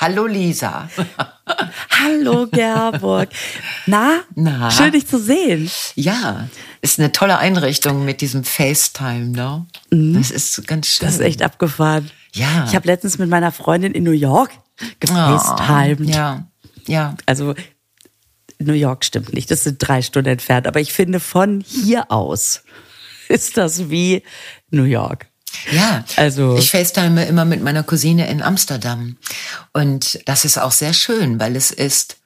Hallo Lisa. Hallo Gerburg. Na? Na? Schön dich zu sehen. Ja, ist eine tolle Einrichtung mit diesem FaceTime, ne? Das ist ganz schön. Das ist echt abgefahren. Ja. Ich habe letztens mit meiner Freundin in New York gefacetimed. Oh, ja, ja. Also New York stimmt nicht, das sind drei Stunden entfernt. Aber ich finde, von hier aus ist das wie New York. Ja, Also- ich FaceTime immer mit meiner Cousine in Amsterdam. Und das ist auch sehr schön, weil es ist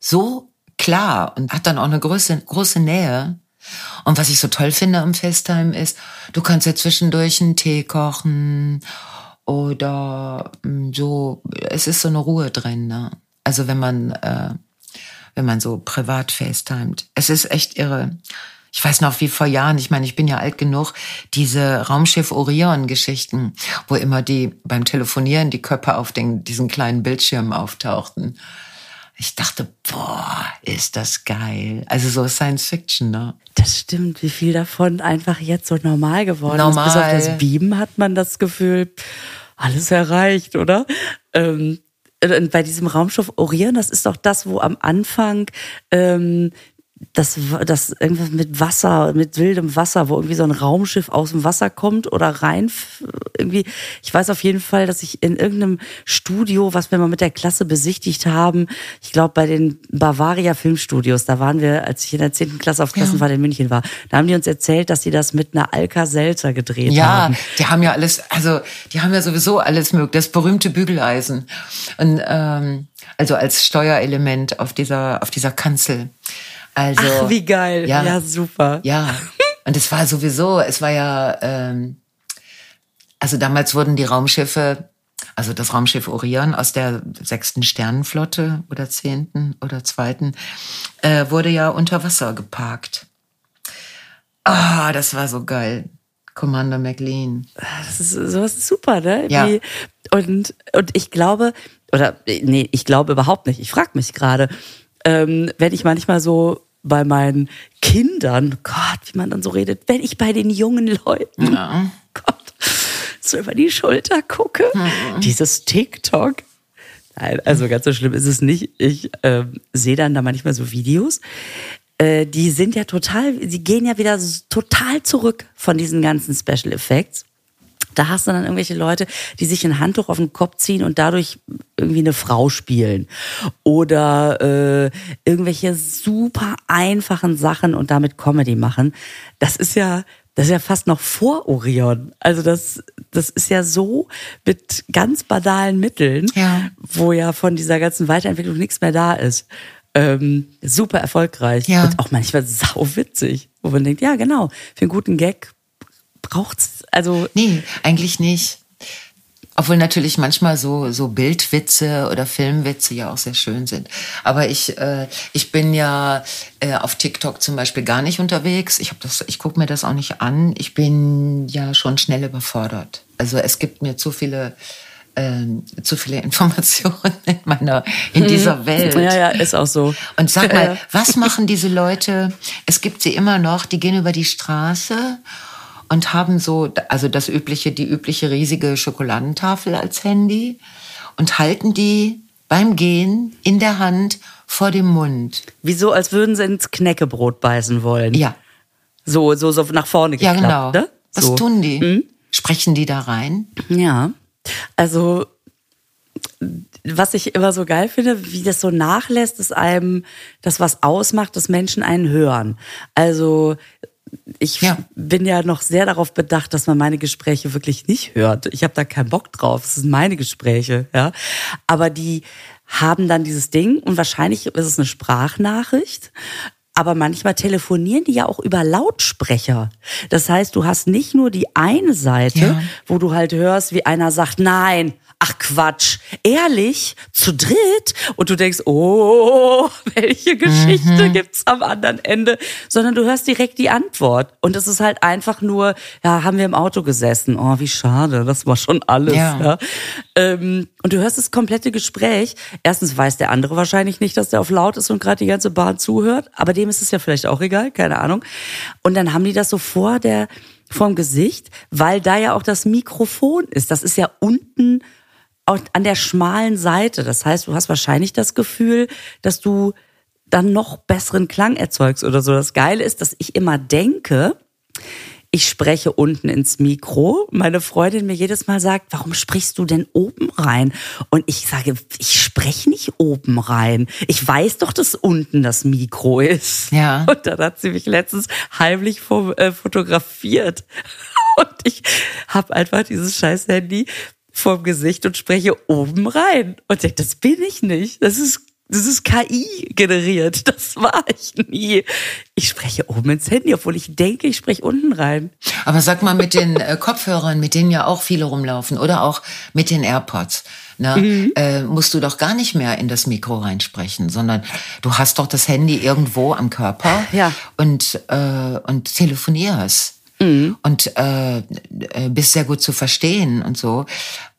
so klar und hat dann auch eine große, große Nähe. Und was ich so toll finde am FaceTime ist, du kannst ja zwischendurch einen Tee kochen oder mm, so, es ist so eine Ruhe drin. Ne? Also wenn man, äh, wenn man so privat FaceTimet. Es ist echt irre. Ich weiß noch, wie vor Jahren, ich meine, ich bin ja alt genug, diese Raumschiff Orion-Geschichten, wo immer die beim Telefonieren die Köpfe auf den, diesen kleinen Bildschirmen auftauchten. Ich dachte, boah, ist das geil. Also so Science Fiction, ne? Das stimmt, wie viel davon einfach jetzt so normal geworden Normal. ist. Bis auf das Beamen hat man das Gefühl, alles erreicht, oder? Ähm, und bei diesem Raumschiff Orion, das ist doch das, wo am Anfang ähm, das, das irgendwas mit Wasser, mit wildem Wasser, wo irgendwie so ein Raumschiff aus dem Wasser kommt oder rein. Irgendwie, ich weiß auf jeden Fall, dass ich in irgendeinem Studio, was wir mal mit der Klasse besichtigt haben, ich glaube bei den Bavaria Filmstudios, da waren wir, als ich in der 10. Klasse auf Klassenfahrt in München war, da haben die uns erzählt, dass sie das mit einer Alka-Seltzer gedreht Ja, haben. die haben ja alles, also die haben ja sowieso alles möglich, das berühmte Bügeleisen. Und ähm, also als Steuerelement auf dieser, auf dieser Kanzel. Also, Ach, wie geil. Ja. Ja, super. Ja, und es war sowieso, es war ja, ähm, also damals wurden die Raumschiffe, also das Raumschiff Orion aus der sechsten Sternenflotte oder zehnten oder zweiten, äh, wurde ja unter Wasser geparkt. Ah, das war so geil. Commander McLean. Das ist, sowas ist super, ne? Ja. Wie, und, und ich glaube, oder nee, ich glaube überhaupt nicht. Ich frage mich gerade, ähm, wenn ich manchmal so bei meinen Kindern, Gott, wie man dann so redet, wenn ich bei den jungen Leuten, Gott, so über die Schulter gucke, dieses TikTok. Nein, also ganz so schlimm ist es nicht. Ich ähm, sehe dann da manchmal so Videos. Äh, die sind ja total, sie gehen ja wieder total zurück von diesen ganzen Special Effects. Da hast du dann irgendwelche Leute, die sich ein Handtuch auf den Kopf ziehen und dadurch irgendwie eine Frau spielen. Oder äh, irgendwelche super einfachen Sachen und damit Comedy machen. Das ist ja, das ist ja fast noch vor Orion. Also das, das ist ja so mit ganz banalen Mitteln, Ja. wo ja von dieser ganzen Weiterentwicklung nichts mehr da ist. Ähm, super erfolgreich Ja. und auch manchmal sau witzig, wo man denkt, ja genau, für einen guten Gag braucht's also Nee, eigentlich nicht. Obwohl natürlich manchmal so, so Bildwitze oder Filmwitze ja auch sehr schön sind. Aber ich, äh, ich bin ja äh, auf TikTok zum Beispiel gar nicht unterwegs. Ich, hab das, ich gucke mir das auch nicht an. Ich bin ja schon schnell überfordert. Also es gibt mir zu viele, ähm, zu viele Informationen in meiner, in dieser Welt. Ja, ja, ist auch so. Und sag mal, Ja. was machen diese Leute? Es gibt sie immer noch, die gehen über die Straße und haben so, also das übliche, die übliche riesige Schokoladentafel als Handy und halten die beim Gehen in der Hand vor dem Mund. Wieso, als würden sie ins Knäckebrot beißen wollen. Ja, So, so, so nach vorne ja geklappt, genau. ne? Was so. tun die? Sprechen die da rein? Ja, also was ich immer so geil finde, wie das so nachlässt, ist einem das, was ausmacht, dass Menschen einen hören. Also ich Ja. bin ja noch sehr darauf bedacht, dass man meine Gespräche wirklich nicht hört. Ich habe da keinen Bock drauf. Es sind meine Gespräche, ja. Aber die haben dann dieses Ding und wahrscheinlich ist es eine Sprachnachricht. Aber manchmal telefonieren die ja auch über Lautsprecher. Das heißt, du hast nicht nur die eine Seite, Ja. wo du halt hörst, wie einer sagt, nein, ach Quatsch, ehrlich, zu dritt? Und du denkst, oh, welche Geschichte gibt's am anderen Ende? Sondern du hörst direkt die Antwort. Und es ist halt einfach nur, ja, haben wir im Auto gesessen. Oh, wie schade, das war schon alles. Ja. Ja. Ähm, und du hörst das komplette Gespräch. Erstens weiß der andere wahrscheinlich nicht, dass der auf laut ist und gerade die ganze Bahn zuhört. Aber dem ist es ja vielleicht auch egal, keine Ahnung. Und dann haben die das so vor der, vorm Gesicht, weil da ja auch das Mikrofon ist. Das ist ja unten an der schmalen Seite. Das heißt, du hast wahrscheinlich das Gefühl, dass du dann noch besseren Klang erzeugst oder so. Das Geile ist, dass ich immer denke, ich spreche unten ins Mikro. Meine Freundin mir jedes Mal sagt, warum sprichst du denn oben rein? Und ich sage, ich spreche nicht oben rein. Ich weiß doch, dass unten das Mikro ist. Ja. Und dann hat sie mich letztens heimlich äh, fotografiert. Und ich habe einfach dieses scheiß Handy vorm Gesicht und spreche oben rein. Und denke, das bin ich nicht. Das ist das ist KI generiert. Das war ich nie. Ich spreche oben ins Handy, obwohl ich denke, ich spreche unten rein. Aber sag mal mit den äh, Kopfhörern, mit denen ja auch viele rumlaufen oder auch mit den AirPods. Ne, mhm. äh, musst du doch gar nicht mehr in das Mikro reinsprechen, sondern du hast doch das Handy irgendwo am Körper ja. und, äh, und telefonierst. Mhm. Und äh, äh bist sehr gut zu verstehen und so.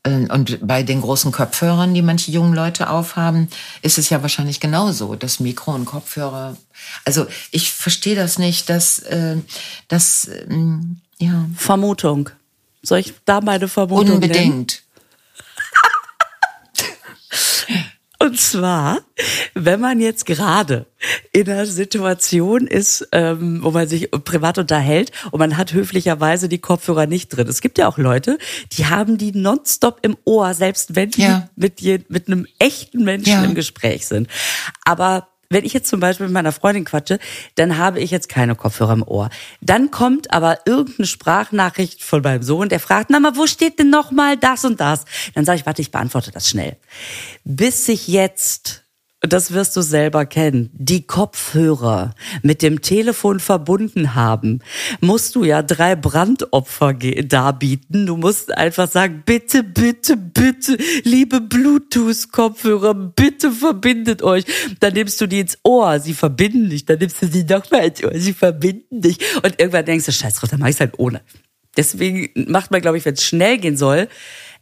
Äh, und bei den großen Kopfhörern, die manche jungen Leute aufhaben, ist es ja wahrscheinlich genauso, dass Mikro und Kopfhörer. Also ich verstehe das nicht, dass äh, das äh, ja Vermutung. Soll ich da meine Vermutung Unbedingt. Nennen? Und zwar, wenn man jetzt gerade in einer Situation ist, ähm, wo man sich privat unterhält und man hat höflicherweise die Kopfhörer nicht drin. Es gibt ja auch Leute, die haben die nonstop im Ohr, selbst wenn die ja. mit, mit einem echten Menschen ja. im Gespräch sind. Aber wenn ich jetzt zum Beispiel mit meiner Freundin quatsche, dann habe ich jetzt keine Kopfhörer im Ohr. Dann kommt aber irgendeine Sprachnachricht von meinem Sohn, der fragt, na mal, wo steht denn noch mal das und das? Dann sage ich, warte, ich beantworte das schnell. Bis sich jetzt das wirst du selber kennen, die Kopfhörer mit dem Telefon verbunden haben, musst du ja drei Brandopfer darbieten. Du musst einfach sagen, bitte, bitte, bitte, liebe Bluetooth-Kopfhörer, bitte verbindet euch. Dann nimmst du die ins Ohr, sie verbinden dich. Dann nimmst du sie nochmal ins Ohr, sie verbinden dich. Und irgendwann denkst du, scheiß drauf, dann mach ich's halt ohne. Deswegen macht man, glaube ich, wenn es schnell gehen soll,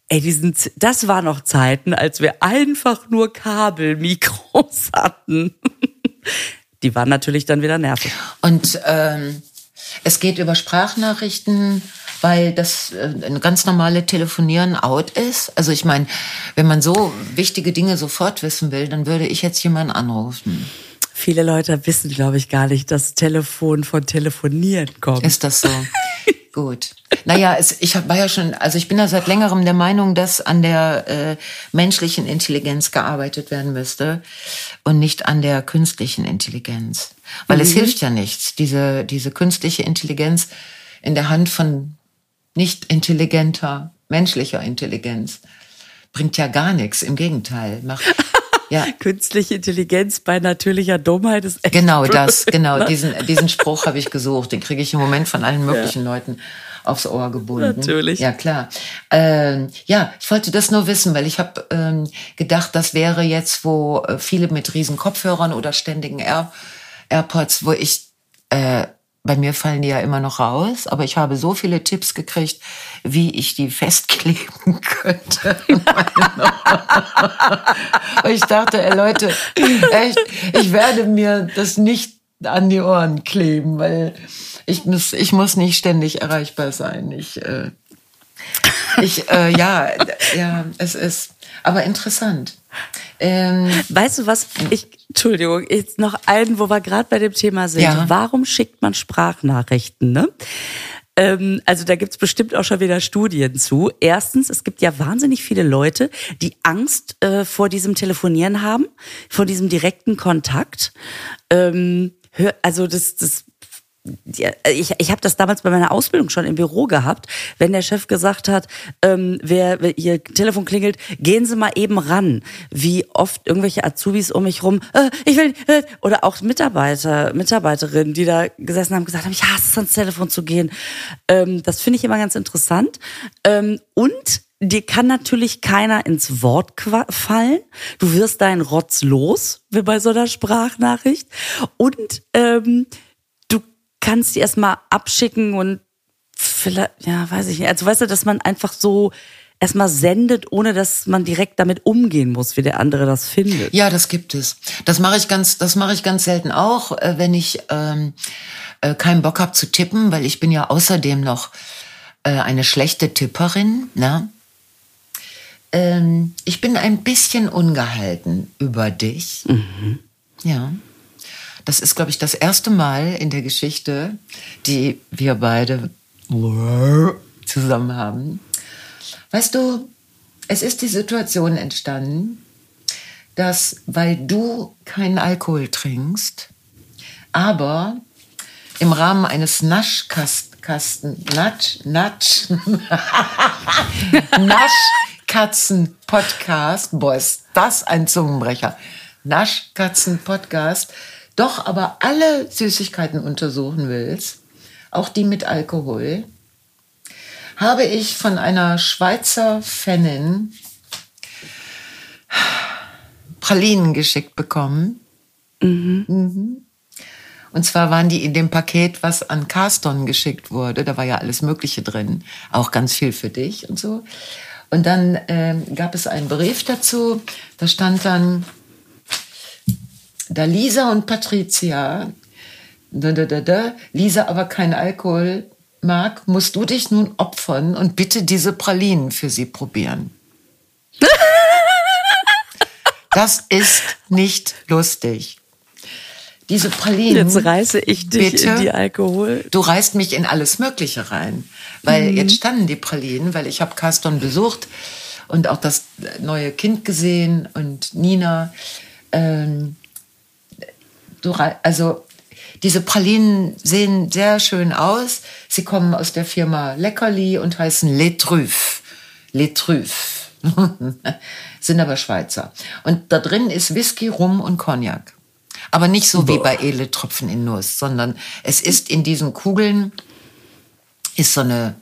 Ey, die sind, das war noch Zeiten, als wir einfach nur Kabelmikros hatten. Die waren natürlich dann wieder nervig. Und ähm, es geht über Sprachnachrichten, weil das äh, ein ganz normale Telefonieren out ist. Also ich meine, wenn man so wichtige Dinge sofort wissen will, dann würde ich jetzt jemanden anrufen. Viele Leute wissen, glaube ich, gar nicht, dass Telefon von Telefonieren kommt. Ist das so? Gut. Naja, es, ich war ja schon, also ich bin ja seit längerem der Meinung, dass an der äh, menschlichen Intelligenz gearbeitet werden müsste und nicht an der künstlichen Intelligenz. Weil mhm. es hilft ja nichts, diese, diese künstliche Intelligenz in der Hand von nicht intelligenter, menschlicher Intelligenz bringt ja gar nichts. Im Gegenteil, macht ja. Künstliche Intelligenz bei natürlicher Dummheit ist echt Genau das, genau. Diesen, diesen Spruch habe ich gesucht. Den kriege ich im Moment von allen möglichen ja. Leuten aufs Ohr gebunden. Natürlich. Ja, klar. Ähm, ja, ich wollte das nur wissen, weil ich habe ähm, gedacht, das wäre jetzt, wo äh, viele mit riesen Kopfhörern oder ständigen Air AirPods, wo ich äh, bei mir fallen die ja immer noch raus, aber ich habe so viele Tipps gekriegt, wie ich die festkleben könnte. ich dachte, ey Leute, echt, ich werde mir das nicht an die Ohren kleben, weil ich muss, ich muss nicht ständig erreichbar sein. Ich, äh, ich, äh, ja, ja, es ist, aber interessant. Ähm, weißt du was? Ich, Entschuldigung, jetzt noch einen, wo wir gerade bei dem Thema sind. Ja. Warum schickt man Sprachnachrichten? Ne? Ähm, also da gibt's bestimmt auch schon wieder Studien zu. Erstens, es gibt ja wahnsinnig viele Leute, die Angst äh, vor diesem Telefonieren haben, vor diesem direkten Kontakt. Ähm, also das, das ich, ich habe das damals bei meiner Ausbildung schon im Büro gehabt, wenn der Chef gesagt hat, ähm, wer, wer Ihr Telefon klingelt, gehen Sie mal eben ran. Wie oft irgendwelche Azubis um mich rum, äh, ich will, äh, oder auch Mitarbeiter, Mitarbeiterinnen, die da gesessen haben, gesagt haben, ich hasse es ans Telefon zu gehen. Ähm, das finde ich immer ganz interessant. Ähm, und dir kann natürlich keiner ins Wort fallen. Du wirst deinen Rotz los, wie bei so einer Sprachnachricht. Und ähm, kannst die erstmal abschicken und vielleicht, ja, weiß ich nicht. Also weißt du, dass man einfach so erstmal sendet, ohne dass man direkt damit umgehen muss, wie der andere das findet. Ja, das gibt es. Das mache ich ganz, das mache ich ganz selten auch, äh, wenn ich ähm, äh, keinen Bock habe zu tippen, weil ich bin ja außerdem noch äh, eine schlechte Tipperin. Ne? ähm, ich bin ein bisschen ungehalten über dich. Mhm. Ja. Das ist, glaube ich, das erste Mal in der Geschichte, die wir beide zusammen haben. Weißt du, es ist die Situation entstanden, dass, weil du keinen Alkohol trinkst, aber im Rahmen eines Naschkasten, Natsch, Natsch, Naschkatzen-Podcast, boah, ist das ein Zungenbrecher, Naschkatzen-Podcast, doch aber alle Süßigkeiten untersuchen willst, auch die mit Alkohol, habe ich von einer Schweizer Fanin Pralinen geschickt bekommen. Mhm. Mhm. Und zwar waren die in dem Paket, was an Carston geschickt wurde. Da war ja alles Mögliche drin, auch ganz viel für dich und so. Und dann äh, gab es einen Brief dazu. Da stand dann, da Lisa und Patricia, da, da, da, da, Lisa aber kein Alkohol mag, musst du dich nun opfern und bitte diese Pralinen für sie probieren. das ist nicht lustig. Diese Pralinen. Jetzt reiße ich dich bitte, in die Alkohol. Du reißt mich in alles Mögliche rein. Weil mhm. jetzt standen die Pralinen, weil ich habe Carston besucht und auch das neue Kind gesehen und Nina. Ähm, du, also diese Pralinen sehen sehr schön aus. Sie kommen aus der Firma Leckerli und heißen Les Truffes. Les Truffes. Sind aber Schweizer. Und da drin ist Whisky, Rum und Cognac. Aber nicht so Boah. wie bei Edle Tropfen in Nuss, sondern es ist in diesen Kugeln, ist so eine,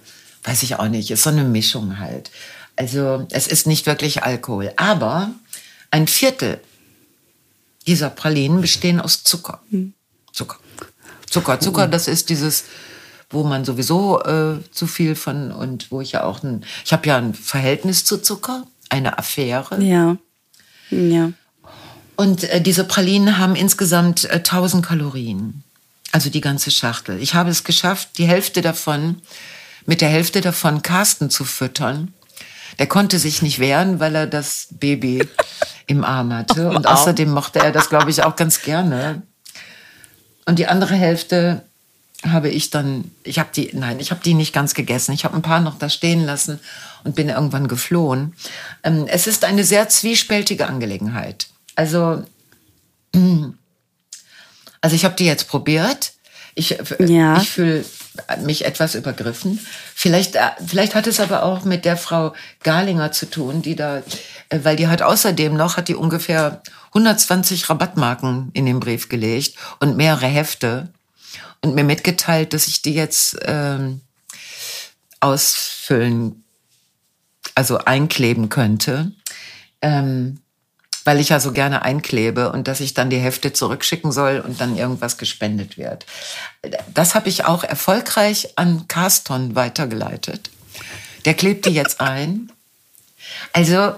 weiß ich auch nicht, ist so eine Mischung halt. Also es ist nicht wirklich Alkohol. Aber ein Viertel dieser Pralinen bestehen aus Zucker. Hm. Zucker. Zucker, Zucker, das ist dieses, wo man sowieso äh, zu viel von und wo ich ja auch ein, ich habe ja ein Verhältnis zu Zucker, eine Affäre. Ja. Ja. Und äh, diese Pralinen haben insgesamt äh, 1000 Kalorien. Also die ganze Schachtel. Ich habe es geschafft, die Hälfte davon, mit der Hälfte davon Carsten zu füttern. Der konnte sich nicht wehren, weil er das Baby im Arm hatte. Und außerdem mochte er das, glaube ich, auch ganz gerne. Und die andere Hälfte habe ich dann, ich habe die, nein, ich habe die nicht ganz gegessen. Ich habe ein paar noch da stehen lassen und bin irgendwann geflohen. Ähm, es ist eine sehr zwiespältige Angelegenheit. Also, also ich habe die jetzt probiert. Ich, ja. ich fühle mich etwas übergriffen. Vielleicht, äh, vielleicht hat es aber auch mit der Frau Garlinger zu tun, die da, äh, weil die hat außerdem noch, hat die ungefähr 120 Rabattmarken in den Brief gelegt und mehrere Hefte und mir mitgeteilt, dass ich die jetzt ähm, ausfüllen, also einkleben könnte. Ähm, weil ich ja so gerne einklebe und dass ich dann die Hefte zurückschicken soll und dann irgendwas gespendet wird. Das habe ich auch erfolgreich an Carston weitergeleitet. Der klebt die jetzt ein. Also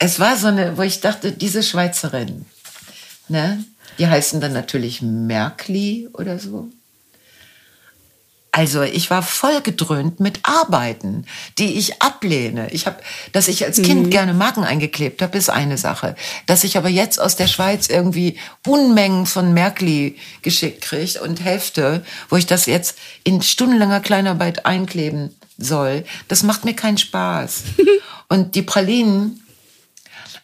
es war so eine, wo ich dachte, diese Schweizerin, ne, die heißen dann natürlich Merkli oder so. Also ich war voll gedröhnt mit Arbeiten, die ich ablehne. Ich habe, dass ich als Kind mhm. gerne Marken eingeklebt habe, ist eine Sache. Dass ich aber jetzt aus der Schweiz irgendwie Unmengen von Märkli geschickt kriege und Hefte, wo ich das jetzt in stundenlanger Kleinarbeit einkleben soll, das macht mir keinen Spaß. und die Pralinen,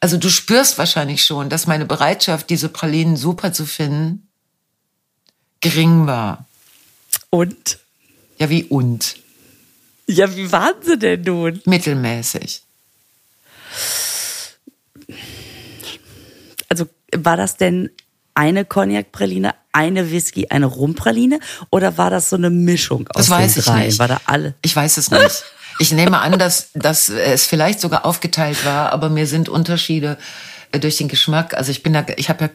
also du spürst wahrscheinlich schon, dass meine Bereitschaft, diese Pralinen super zu finden, gering war. Und? Ja, wie und? Ja, wie waren sie denn nun? Mittelmäßig. Also war das denn eine Cognac-Praline, eine Whisky, eine Rumpraline oder war das so eine Mischung aus das weiß den drei? Ich nicht. War da alle? Ich weiß es nicht. Ich nehme an, dass, dass es vielleicht sogar aufgeteilt war, aber mir sind Unterschiede durch den Geschmack. Also ich bin da, ich habe ja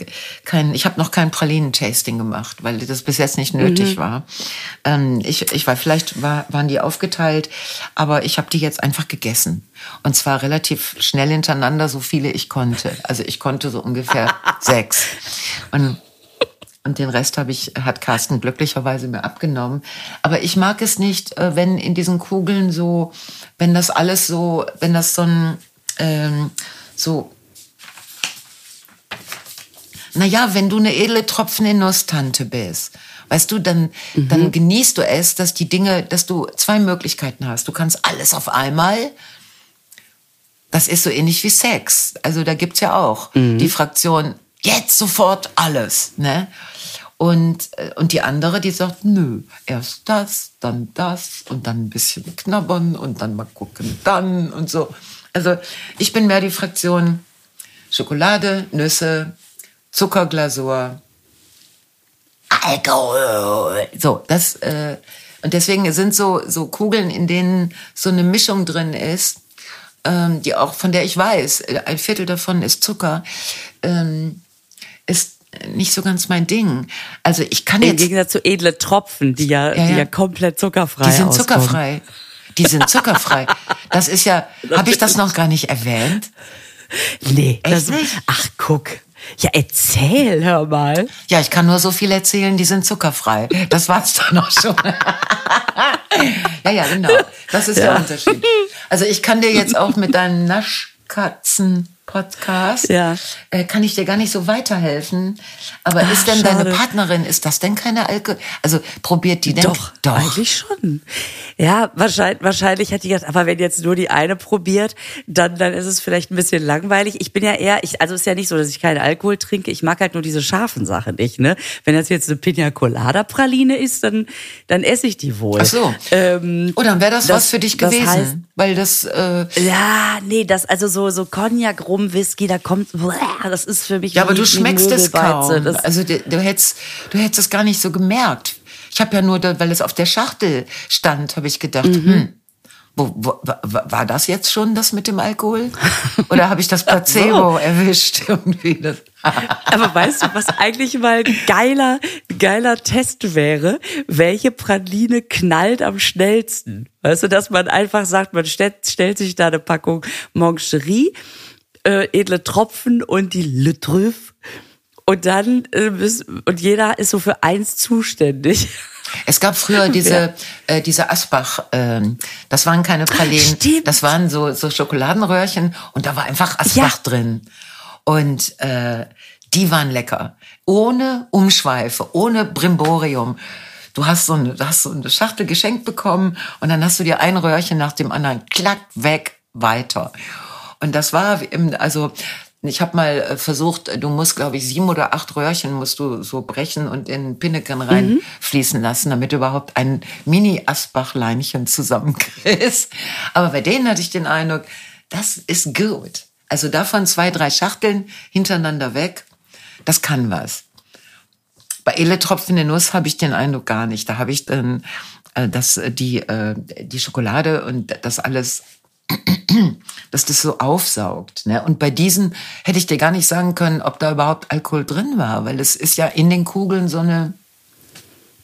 kein, ich habe noch kein Pralinen-Tasting gemacht, weil das bis jetzt nicht nötig mhm. war. Ähm, ich, ich war, vielleicht war, waren die aufgeteilt, aber ich habe die jetzt einfach gegessen. Und zwar relativ schnell hintereinander, so viele ich konnte. Also ich konnte so ungefähr sechs. Und und den Rest habe ich, hat Carsten glücklicherweise mir abgenommen. Aber ich mag es nicht, äh, wenn in diesen Kugeln so, wenn das alles so, wenn das so ein, ähm, so naja, wenn du eine edle Tropfen in Nusstante bist, weißt du, dann, mhm. dann genießt du es, dass die Dinge, dass du zwei Möglichkeiten hast. Du kannst alles auf einmal. Das ist so ähnlich wie Sex. Also da gibt's ja auch mhm. die Fraktion, jetzt sofort alles, ne? Und, äh, und die andere, die sagt, nö, erst das, dann das und dann ein bisschen knabbern und dann mal gucken, dann und so. Also ich bin mehr die Fraktion Schokolade, Nüsse, Zuckerglasur, Alkohol. So, das, äh, und deswegen sind so, so Kugeln, in denen so eine Mischung drin ist, ähm, die auch, von der ich weiß, äh, ein Viertel davon ist Zucker, ähm, ist nicht so ganz mein Ding. Also ich kann Im jetzt. Im Gegensatz zu edle Tropfen, die ja, ja, ja. die ja komplett zuckerfrei sind. Die sind auskommen. zuckerfrei. Die sind zuckerfrei. Das ist ja, habe ich das noch gar nicht erwähnt? Nee, Echt das, nicht? ach guck. Ja, erzähl, hör mal. Ja, ich kann nur so viel erzählen, die sind zuckerfrei. Das war's dann auch schon. ja, ja, genau. Das ist ja. der Unterschied. Also ich kann dir jetzt auch mit deinen Naschkatzen Podcast, ja. äh, kann ich dir gar nicht so weiterhelfen. Aber Ach, ist denn schade. deine Partnerin, ist das denn keine Alkohol? Also probiert die denn? Doch, Doch. eigentlich schon. Ja, wahrscheinlich, wahrscheinlich hat die gedacht, aber wenn jetzt nur die eine probiert, dann, dann ist es vielleicht ein bisschen langweilig. Ich bin ja eher, ich, also ist ja nicht so, dass ich keinen Alkohol trinke. Ich mag halt nur diese scharfen Sachen nicht, ne? Wenn das jetzt eine Pina Colada Praline ist, dann, dann esse ich die wohl. Ach so. Ähm, oh, dann wäre das, das, was für dich gewesen. Das heißt, weil das, äh Ja, nee, das, also so, so Cognac rum Whisky, da kommt, das ist für mich. Ja, aber du schmeckst es kaum. Das also du, du hättest, du hättest es gar nicht so gemerkt. Ich habe ja nur, weil es auf der Schachtel stand, habe ich gedacht, mhm. hm, wo, wo, war das jetzt schon das mit dem Alkohol? Oder habe ich das Placebo so. erwischt? Irgendwie das. Aber weißt du, was eigentlich mal ein geiler, geiler Test wäre? Welche Praline knallt am schnellsten? Weißt du, dass man einfach sagt, man stellt, stellt sich da eine Packung Moncherie äh, edle Tropfen und die Le Trüff. Und dann äh, und jeder ist so für eins zuständig. Es gab früher diese äh, diese Asbach, äh, das waren keine Pralinen, Stimmt. das waren so so Schokoladenröhrchen und da war einfach Asbach ja. drin und äh, die waren lecker, ohne Umschweife, ohne Brimborium. Du hast so eine, du hast so eine Schachtel geschenkt bekommen und dann hast du dir ein Röhrchen nach dem anderen klack weg weiter. Und das war, also ich habe mal äh, versucht, du musst, glaube ich, sieben oder acht Röhrchen musst du so brechen und in Pinneken reinfließen mhm. lassen, damit du überhaupt ein Mini-Asbach-Leinchen zusammenkriegst. Aber bei denen hatte ich den Eindruck, das ist gut. Also davon zwei, drei Schachteln hintereinander weg, das kann was. Bei Eletropfen in Nuss habe ich den Eindruck gar nicht. Da habe ich dann, äh, dass die, äh, die Schokolade und das alles dass das so aufsaugt. Ne? Und bei diesen hätte ich dir gar nicht sagen können, ob da überhaupt Alkohol drin war, weil es ist ja in den Kugeln so eine.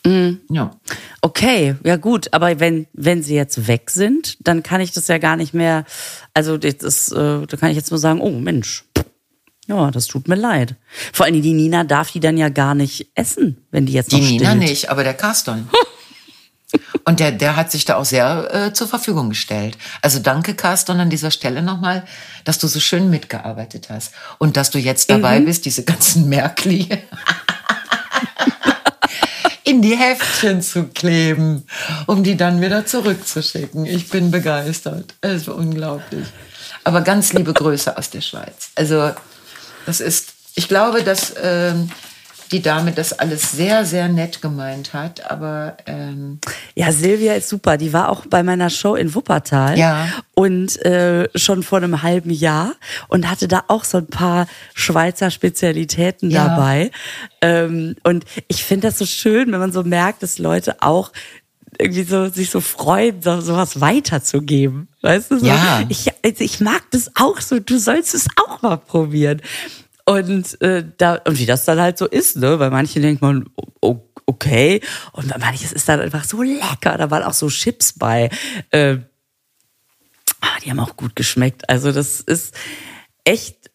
Mm. Ja. Okay, ja gut, aber wenn wenn sie jetzt weg sind, dann kann ich das ja gar nicht mehr. Also das äh, da kann ich jetzt nur sagen, oh Mensch, ja, das tut mir leid. Vor allem die Nina darf die dann ja gar nicht essen, wenn die jetzt noch Die Nina stillt. nicht, aber der Carston. Und der, der hat sich da auch sehr äh, zur Verfügung gestellt. Also danke, Carsten, an dieser Stelle nochmal, dass du so schön mitgearbeitet hast. Und dass du jetzt dabei mhm. bist, diese ganzen Märkli in die Heftchen zu kleben, um die dann wieder zurückzuschicken. Ich bin begeistert. Es ist unglaublich. Aber ganz liebe Grüße aus der Schweiz. Also das ist, ich glaube, dass ähm, die Dame das alles sehr, sehr nett gemeint hat. Aber ähm ja, Silvia ist super. Die war auch bei meiner Show in Wuppertal ja. und äh, schon vor einem halben Jahr und hatte da auch so ein paar Schweizer Spezialitäten ja. dabei. Ähm, und ich finde das so schön, wenn man so merkt, dass Leute auch irgendwie so sich so freuen, so sowas weiterzugeben. Weißt du so? Ja. Ich, also ich mag das auch so. Du sollst es auch mal probieren. Und äh, da und wie das dann halt so ist, ne? Bei manchen denkt man, okay, und bei manchen ist dann einfach so lecker. Da waren auch so Chips bei. Äh, die haben auch gut geschmeckt. Also das ist echt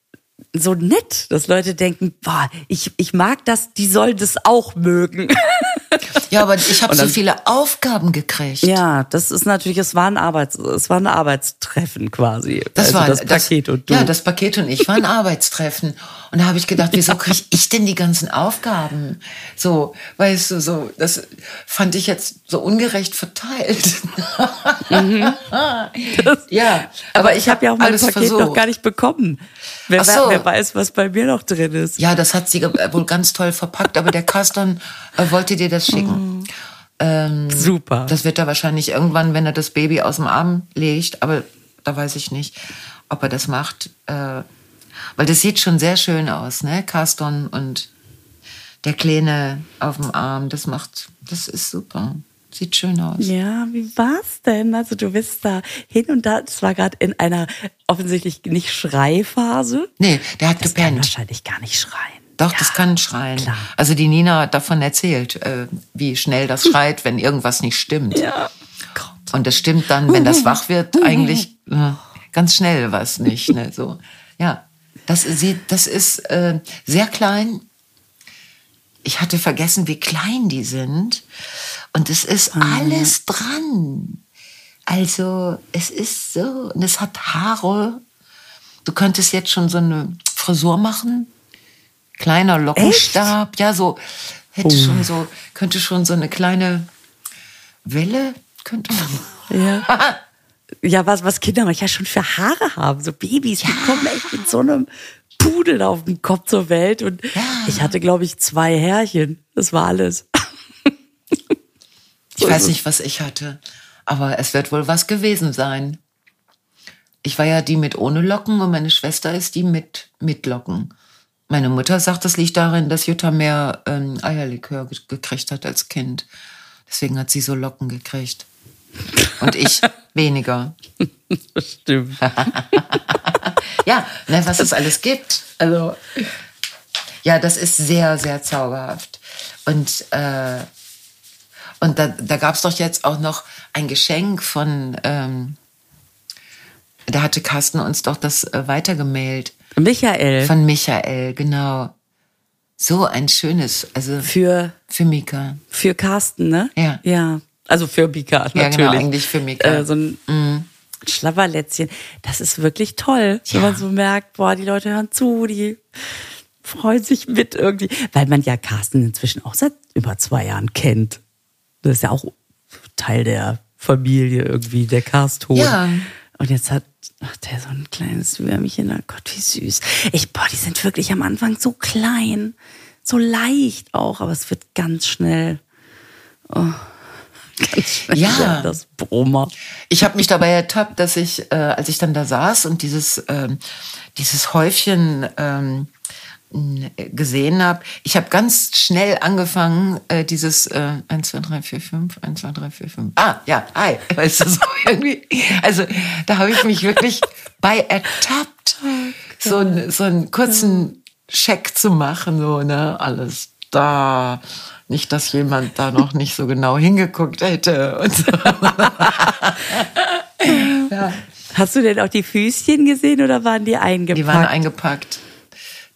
so nett, dass Leute denken, boah, ich, ich mag das, die sollen das auch mögen. Ja, aber ich habe so viele Aufgaben gekriegt. Ja, das ist natürlich, es war ein Arbeits, es war ein Arbeitstreffen quasi. Das also war das Paket und du. Ja, das Paket und ich waren Arbeitstreffen. Und da habe ich gedacht, wieso kriege ich denn die ganzen Aufgaben? So, weißt du, so, das fand ich jetzt so ungerecht verteilt. ja, aber ich habe ja auch mein Paket noch versucht. gar nicht bekommen. Wer, so. wer weiß, was bei mir noch drin ist. Ja, das hat sie wohl ganz toll verpackt, aber der Carsten äh, wollte dir das schicken. Ähm, Super. Das wird er wahrscheinlich irgendwann, wenn er das Baby aus dem Arm legt, aber da weiß ich nicht, ob er das macht. Äh, weil das sieht schon sehr schön aus, ne? Carston und der Kleine auf dem Arm, das macht, das ist super. Sieht schön aus. Ja, wie war's denn? Also du bist da hin und da, es war gerade in einer offensichtlich nicht Schreiphase. Nee, der hat Das kann gepennt. wahrscheinlich gar nicht schreien. Doch, ja, das kann schreien. klar. Also die Nina hat davon erzählt, äh, wie schnell das schreit, wenn irgendwas nicht stimmt. Ja. Gott. Und das stimmt dann, wenn das wach wird, eigentlich äh, ganz schnell was nicht. Ne? So, ja, das, sieht, das ist äh, sehr klein. Ich hatte vergessen, wie klein die sind. Und es ist alles dran. Also es ist so, und es hat Haare. Du könntest jetzt schon so eine Frisur machen. Kleiner Lockenstab. Ja, so, hätte schon so, könnte schon so eine kleine Welle, könnte man. Ja. Ja, was, was Kinder manchmal schon für Haare haben. So Babys, die kommen echt mit so einem Pudel auf dem Kopf zur Welt. Und ich hatte, glaube ich, zwei Härchen. Das war alles. Ich weiß nicht, was ich hatte, aber es wird wohl was gewesen sein. Ich war ja die mit ohne Locken und meine Schwester ist die mit mit Locken. Meine Mutter sagt, das liegt darin, dass Jutta mehr ähm, Eierlikör ge gekriegt hat als Kind. Deswegen hat sie so Locken gekriegt. Und ich weniger. Stimmt. Ja, ne, was es alles gibt. Also, ja, das ist sehr, sehr zauberhaft. Und, äh, und da, da gab es doch jetzt auch noch ein Geschenk von, ähm, da hatte Carsten uns doch das äh, weitergemailt. Michael, Von Michael, genau. So ein schönes, also für, für Mika. für Carsten, ne? Ja. Ja. Also für Mika, Ja, natürlich. genau, eigentlich für Mika. Äh, so ein Schlapperlätzchen. Das ist wirklich toll, wenn Ja. man so merkt, boah, die Leute hören zu, die freuen sich mit irgendwie. Weil man ja Carsten inzwischen auch seit über zwei Jahren kennt. Das ist ja auch Teil der Familie irgendwie, der Carston. Ja. Und jetzt hat ach, der so ein kleines Würmchen, oh Gott, wie süß. Ich, boah, die sind wirklich am Anfang so klein, so leicht auch, aber es wird ganz schnell. Oh, ganz schnell Ja. das Brummer. Ich habe mich dabei ertappt, dass ich, äh, als ich dann da saß und dieses, ähm, dieses Häufchen n- gesehen habe, ich habe ganz schnell angefangen, äh, dieses äh, 1, 2, 3, 4, 5, 1, 2, 3, 4, 5. Ah, ja, hi. Weißt du, so irgendwie. Also da habe ich mich wirklich bei ertappt, so, so einen kurzen Check zu machen, so, ne, alles da. Nicht, dass jemand da noch nicht so genau hingeguckt hätte und so. ja. Hast du denn auch die Füßchen gesehen oder waren die eingepackt? Die waren eingepackt.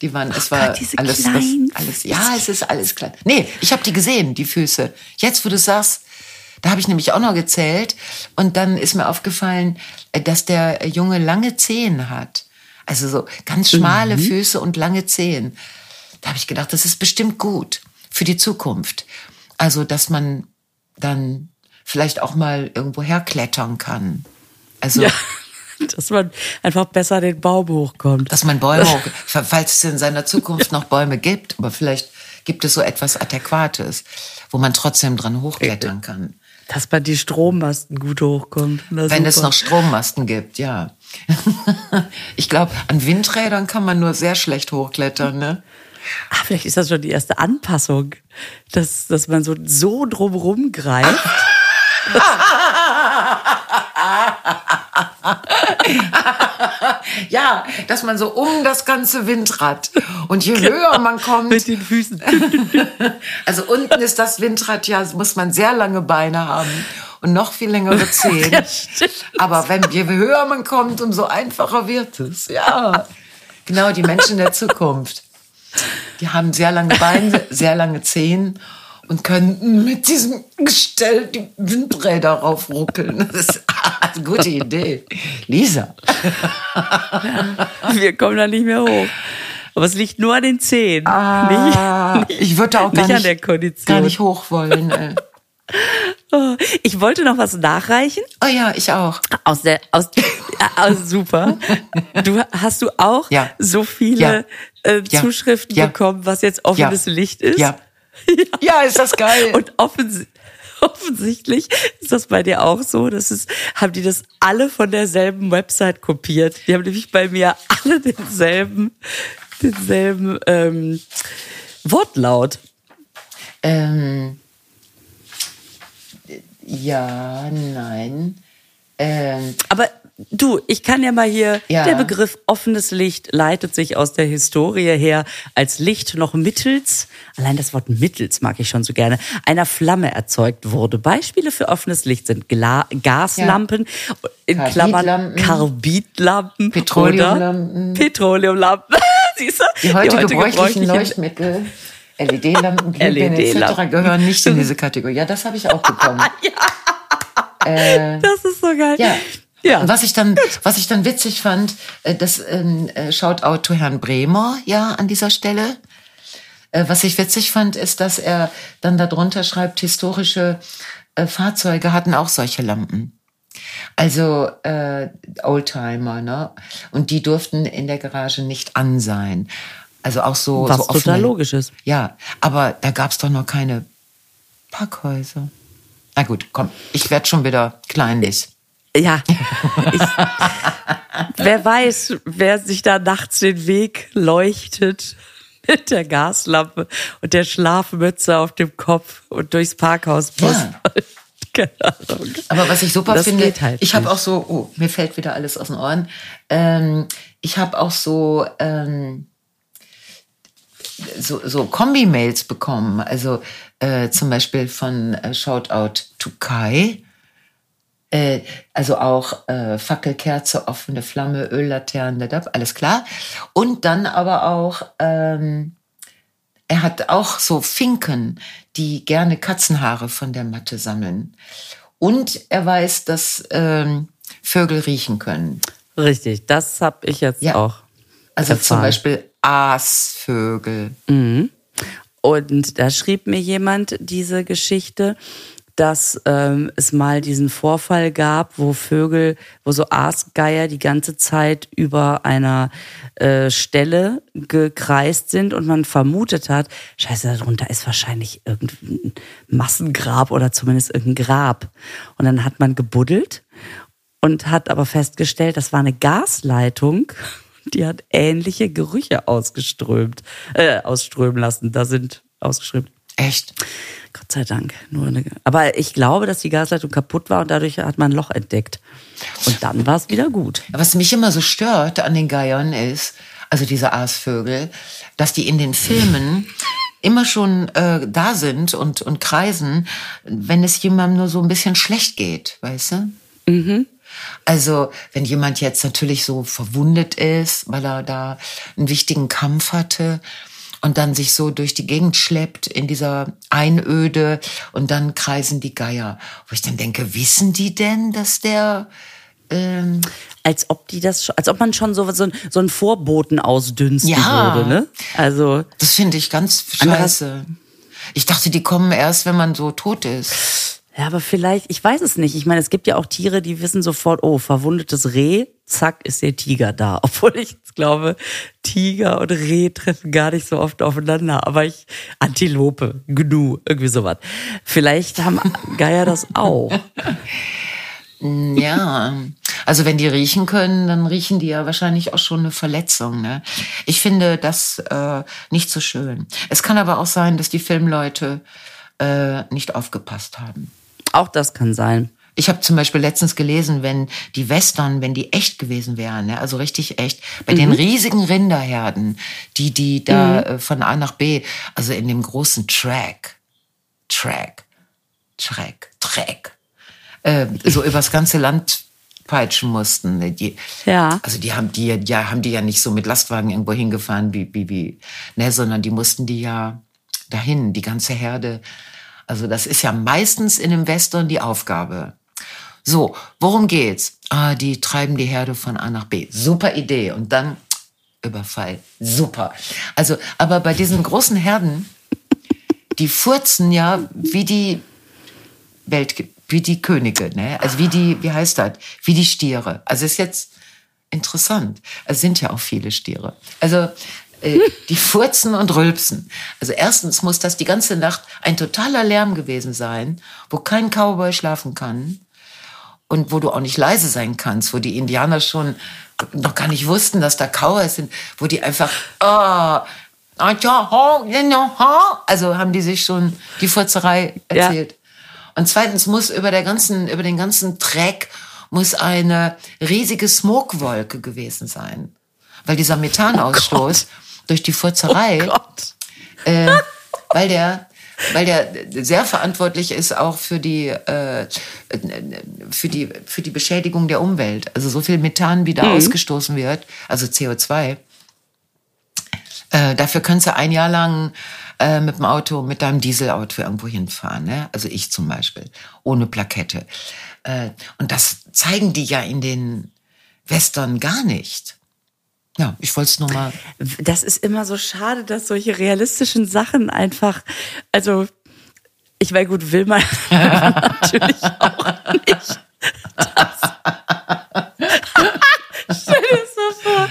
Die waren, es war Gott, alles, das, alles, ja, es ist alles klein. Nee, ich habe die gesehen, die Füße. Jetzt, wo du sagst, da habe ich nämlich auch noch gezählt und dann ist mir aufgefallen, äh, dass der Junge lange Zehen hat. Also so ganz schmale Mhm. Füße und lange Zehen. Da habe ich gedacht, das ist bestimmt gut für die Zukunft. Also, dass man dann vielleicht auch mal irgendwo herklettern kann. Also, Ja, dass man einfach besser den Baum hochkommt. dass man Bäume, hoch- falls es in seiner Zukunft noch Bäume gibt, aber vielleicht gibt es so etwas Adäquates, wo man trotzdem dran hochklettern kann. Dass man die Strommasten gut hochkommt. Wenn es super. noch Strommasten gibt, ja. ich glaube, an Windrädern kann man nur sehr schlecht hochklettern, ne? Ah, vielleicht ist das schon die erste Anpassung, dass, dass man so, so drumrum greift. Ja, dass man so um das ganze Windrad und je höher man kommt, Mit den Füßen. also unten ist das Windrad ja, muss man sehr lange Beine haben und noch viel längere Zehen. Ja. Aber wenn, je höher man kommt, umso einfacher wird es. Ja, genau, die Menschen der Zukunft. Die haben sehr lange Beine, sehr lange Zehen und können mit diesem Gestell die Windräder raufruckeln. Das ist eine gute Idee. Lisa. Wir kommen da nicht mehr hoch. Aber es liegt nur an den Zehen. Ah, nicht, ich würde auch gar nicht nicht, gar nicht hoch wollen. ey. Oh, Ich wollte noch was nachreichen. Oh ja, ich auch. Aus der, aus, aus super. Du hast du auch Ja. so viele Ja. Äh. Zuschriften Ja. bekommen, was jetzt offenes Licht ist. Ja. Ja, ist das geil. Und offens offensichtlich ist das bei dir auch so. Das ist, haben die das alle von derselben Website kopiert. Die haben nämlich bei mir alle denselben, denselben ähm, Wortlaut. Ähm, ja, nein. Ähm, Aber du, ich kann ja mal hier, Ja. der Begriff offenes Licht leitet sich aus der Historie her als Licht noch mittels, allein das Wort mittels mag ich schon so gerne, einer Flamme erzeugt wurde. Beispiele für offenes Licht sind Gla Gaslampen, in Klammern Karbidlampen. Petroleumlampen. Petroleumlampen. Siehst du? die heute, gebräuchlichen gebräuchlichen- Leuchtmittel, LED-Lampen, Glühbirnen etc. LED-Lampen. gehören nicht in diese Kategorie. Ja, das habe ich auch bekommen. Das ist so geil. Ja. Ja. Und was ich dann, was ich dann witzig fand, äh, das ähm, äh, Shoutout to Herrn Bremer, ja, an dieser Stelle. Äh, Was ich witzig fand, ist, dass er dann darunter schreibt, historische äh, Fahrzeuge hatten auch solche Lampen. Also äh, Oldtimer, ne? Und die durften in der Garage nicht an sein. Also auch so, Was so total offene- logisch ist. Ja, aber da gab's doch noch keine Packhäuser. Na gut, komm, ich werd schon wieder kleinlich. Ja. Ich, wer weiß, wer sich da nachts den Weg leuchtet mit der Gaslampe und der Schlafmütze auf dem Kopf und durchs Parkhaus Ja. Keine Ahnung. Aber was ich super Das finde, halt ich habe auch so, oh, mir fällt wieder alles aus den Ohren. Ähm, ich habe auch so ähm, so, so Kombi-Mails bekommen. Also äh, zum Beispiel von äh, Shoutout to Kai. Äh, also auch äh, Fackelkerze, offene Flamme, Öllaterne, alles klar. Und dann aber auch, ähm, er hat auch so Finken, die gerne Katzenhaare von der Matte sammeln. Und er weiß, dass ähm, Vögel riechen können. Richtig, das habe ich jetzt Ja. auch. Also zum erfahren. Beispiel Aasvögel. Und da schrieb mir jemand diese Geschichte, dass ähm, es mal diesen Vorfall gab, wo Vögel, wo so Aasgeier die ganze Zeit über einer äh, Stelle gekreist sind und man vermutet hat, scheiße, darunter ist wahrscheinlich irgendein Massengrab oder zumindest irgendein Grab. Und dann hat man gebuddelt und hat aber festgestellt, das war eine Gasleitung, die hat ähnliche Gerüche ausgeströmt, äh, ausströmen lassen. Da sind ausgeströmt. Echt? Gott sei Dank. Nur eine, aber ich glaube, dass die Gasleitung kaputt war und dadurch hat man ein Loch entdeckt. Und dann war es wieder gut. Was mich immer so stört an den Geiern ist, also diese Aasvögel, dass die in den Filmen immer schon äh, da sind und, und kreisen, wenn es jemandem nur so ein bisschen schlecht geht, weißt du? Also, wenn jemand jetzt natürlich so verwundet ist, weil er da einen wichtigen Kampf hatte und dann sich so durch die Gegend schleppt in dieser Einöde und dann kreisen die Geier. Wo ich dann denke, wissen die denn, dass der ähm, Als ob die das, als ob man schon so, so, ein- so einen Vorboten ausdünsten Ja. würde, ne? Also, Das finde ich ganz scheiße. Ich dachte, die kommen erst, wenn man so tot ist. ja, aber vielleicht, ich weiß es nicht. Ich meine, es gibt ja auch Tiere, die wissen sofort, oh, verwundetes Reh, zack, ist der Tiger da. Obwohl ich glaube, Tiger und Reh treffen gar nicht so oft aufeinander. Aber ich, Antilope, Gnu, irgendwie sowas. Vielleicht haben Geier das auch. Ja, also wenn die riechen können, dann riechen die ja wahrscheinlich auch schon eine Verletzung. Ne? Ich finde das äh, nicht so schön. Es kann aber auch sein, dass die Filmleute äh, nicht aufgepasst haben. Auch das kann sein. Ich habe zum Beispiel letztens gelesen, wenn die Western, wenn die echt gewesen wären, ne, also richtig echt, bei den riesigen Rinderherden, die die da äh, von A nach B, also in dem großen Track, Track, Track, Track, äh, so übers ganze Land peitschen mussten. ne, Die, Ja. Also die haben die ja haben die ja nicht so mit Lastwagen irgendwo hingefahren wie wie wie, ne, sondern die mussten die ja dahin, die ganze Herde. Also das ist ja meistens in dem Western die Aufgabe. So, worum geht's? Ah, die treiben die Herde von A nach B. Super Idee. Und dann Überfall. Super. Also, aber bei diesen großen Herden, die furzen ja wie die Welt, wie die Könige, ne? Also wie die, wie heißt das? Wie die Stiere. Also ist jetzt interessant. Es sind ja auch viele Stiere. Also äh, die furzen und rülpsen. Also erstens muss das die ganze Nacht ein totaler Lärm gewesen sein, wo kein Cowboy schlafen kann und wo du auch nicht leise sein kannst, wo die Indianer schon noch gar nicht wussten, dass da Cowboys sind, wo die einfach, oh, also haben die sich schon die Furzerei erzählt. Ja. Und zweitens muss über der ganzen, über den ganzen Dreck muss eine riesige Smogwolke gewesen sein. Weil dieser Methanausstoß oh durch die Furzerei, oh äh, weil der, weil der sehr verantwortlich ist auch für die, äh, für die, für die Beschädigung der Umwelt. Also so viel Methan, wie da mhm. ausgestoßen wird, also CO2. Äh, dafür kannst du ein Jahr lang äh, mit dem Auto, mit deinem Dieselauto irgendwo hinfahren. Ne? Also ich zum Beispiel, ohne Plakette. Äh, und das zeigen die ja in den Western gar nicht. Ja, ich wollte es nur mal. Das ist immer so schade, dass solche realistischen Sachen einfach, also ich meine, gut, will man natürlich auch nicht. Stell dir das so vor.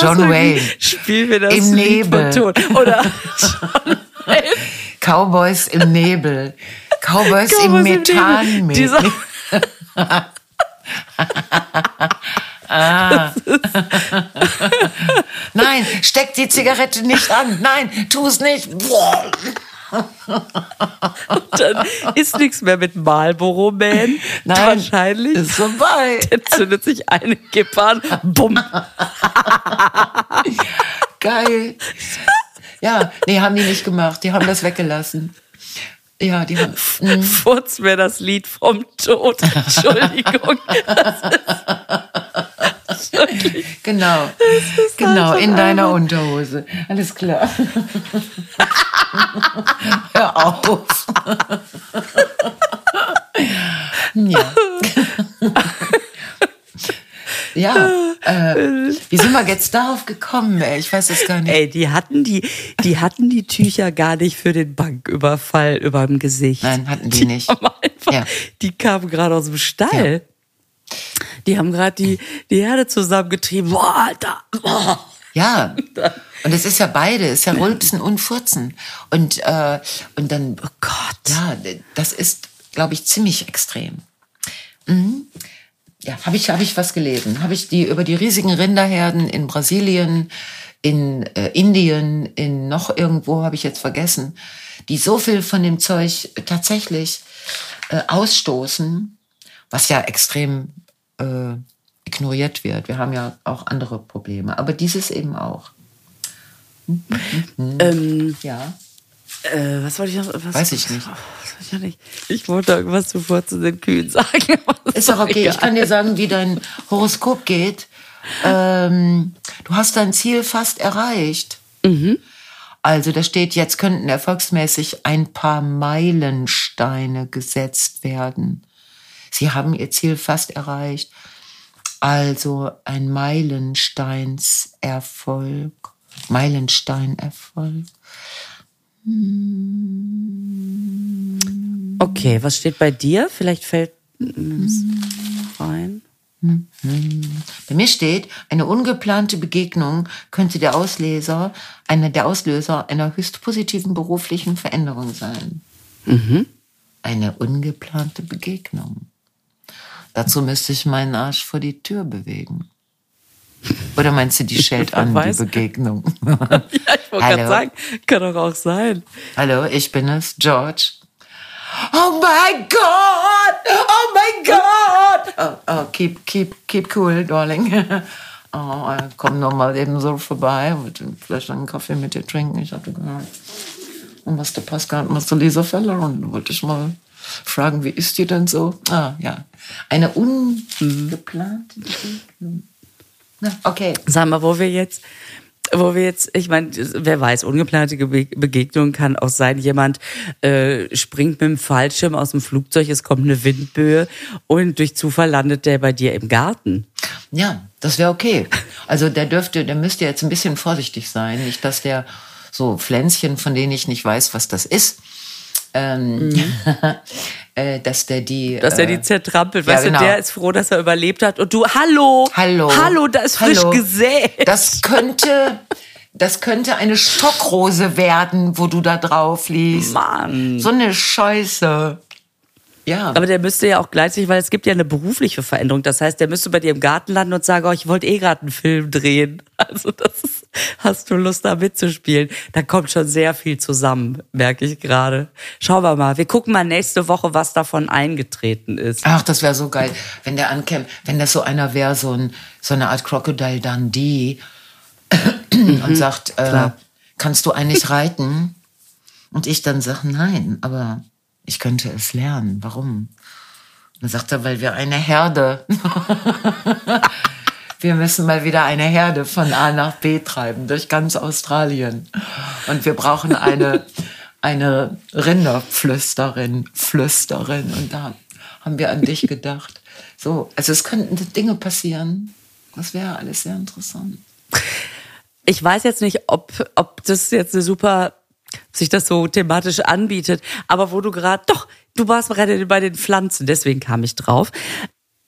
John Wayne. Spiel mir das Im Nebel. Oder Cowboys im Nebel. Cowboys, Cowboys im Methanmehl. ah. Nein, steck die Zigarette nicht an. Nein, tu es nicht. Und dann ist nichts mehr mit Marlboro Man. Nein, wahrscheinlich. Ist vorbei. Der zündet sich eine Kippe an. Bumm. Geil. Ja, nee, haben die nicht gemacht. Die haben das weggelassen. Ja, die haben. Mh. Furz mir das Lied vom Tod. Entschuldigung. genau. Genau, in deiner Unterhose. Alles klar. Hör auf. ja. Ja, äh, wie sind wir jetzt darauf gekommen? Ey? Ich weiß es gar nicht. Ey, die hatten die, die hatten die Tücher gar nicht für den Banküberfall über dem Gesicht. Nein, hatten die, die nicht. Einfach, ja. Die kamen gerade aus dem Stall. Ja. Die haben gerade die, die Herde zusammengetrieben. Boah, Alter. Boah. Ja. Und es ist ja beide, es ist ja Rülpsen und Furzen. Und, äh, und dann, oh Gott. Ja, das ist, glaube ich, ziemlich extrem. Mhm ja, habe ich, hab ich was gelesen. Habe ich die über die riesigen Rinderherden in Brasilien, in äh, Indien, in noch irgendwo, habe ich jetzt vergessen, die so viel von dem Zeug tatsächlich äh, ausstoßen, was ja extrem äh, ignoriert wird. Wir haben ja auch andere Probleme, aber dieses eben auch. Mhm. Ähm, ja. Äh, was wollte ich noch? Was, Weiß ich nicht. Ich, nicht. ich wollte irgendwas zuvor zu den Kühen sagen. Ist doch okay. Egal. Ich kann dir sagen, wie dein Horoskop geht. Ähm, du hast dein Ziel fast erreicht. Mhm. Also da steht, jetzt könnten erfolgsmäßig ein paar Meilensteine gesetzt werden. Sie haben ihr Ziel fast erreicht. Also ein Meilensteinserfolg. Meilensteinerfolg. Okay, was steht bei dir? Vielleicht fällt es rein. Bei mir steht, eine ungeplante Begegnung könnte der Auslöser, einer der Auslöser einer höchst positiven beruflichen Veränderung sein. Mhm. Eine ungeplante Begegnung. Dazu müsste ich meinen Arsch vor die Tür bewegen. Oder meinst du, die schellt an, die Begegnung? ja, ich wollte gerade sagen, kann doch auch sein. Hallo, ich bin es, George. Oh my God! Oh my God! Oh, oh keep, keep, keep cool, darling. Oh, komm noch mal eben so vorbei, vielleicht einen Kaffee mit dir trinken. Ich hatte gehört, und was der Pascal hat, du Lisa verloren. Wollte ich mal fragen, wie ist die denn so? Ah, ja. Eine ungeplante Begegnung. Okay. Sag mal, wo wir jetzt, wo wir jetzt, ich meine, wer weiß, ungeplante Begegnung kann auch sein, jemand äh, springt mit dem Fallschirm aus dem Flugzeug, es kommt eine Windböe und durch Zufall landet der bei dir im Garten. Ja, das wäre okay. Also der dürfte, der müsste jetzt ein bisschen vorsichtig sein, nicht, dass der so Pflänzchen, von denen ich nicht weiß, was das ist, ähm, mhm. äh, dass der die. Dass er die äh, zertrampelt. Ja, weißt genau. du, der ist froh, dass er überlebt hat. Und du, hallo! Hallo! Hallo, da ist frisch hallo. gesät. Das könnte. Das könnte eine Stockrose werden, wo du da drauf liest. Mann. So eine Scheiße. Ja. Aber der müsste ja auch gleichzeitig, weil es gibt ja eine berufliche Veränderung. Das heißt, der müsste bei dir im Garten landen und sagen, oh, ich wollte eh gerade einen Film drehen. Also das ist, hast du Lust da mitzuspielen? Da kommt schon sehr viel zusammen, merke ich gerade. Schauen wir mal. Wir gucken mal nächste Woche, was davon eingetreten ist. Ach, das wäre so geil, wenn der ankäme, wenn das so einer wäre, so, ein, so eine Art Crocodile Dundee und mhm, sagt, äh, kannst du eigentlich reiten? Und ich dann sage, nein, aber ich könnte es lernen. Warum? dann sagt er, weil wir eine Herde, wir müssen mal wieder eine Herde von A nach B treiben, durch ganz Australien. Und wir brauchen eine, eine Rinderflüsterin, Flüsterin. Und da haben wir an dich gedacht. So, also es könnten Dinge passieren. Das wäre alles sehr interessant. Ich weiß jetzt nicht, ob, ob das jetzt eine super sich das so thematisch anbietet. Aber wo du gerade, doch, du warst gerade bei den Pflanzen, deswegen kam ich drauf.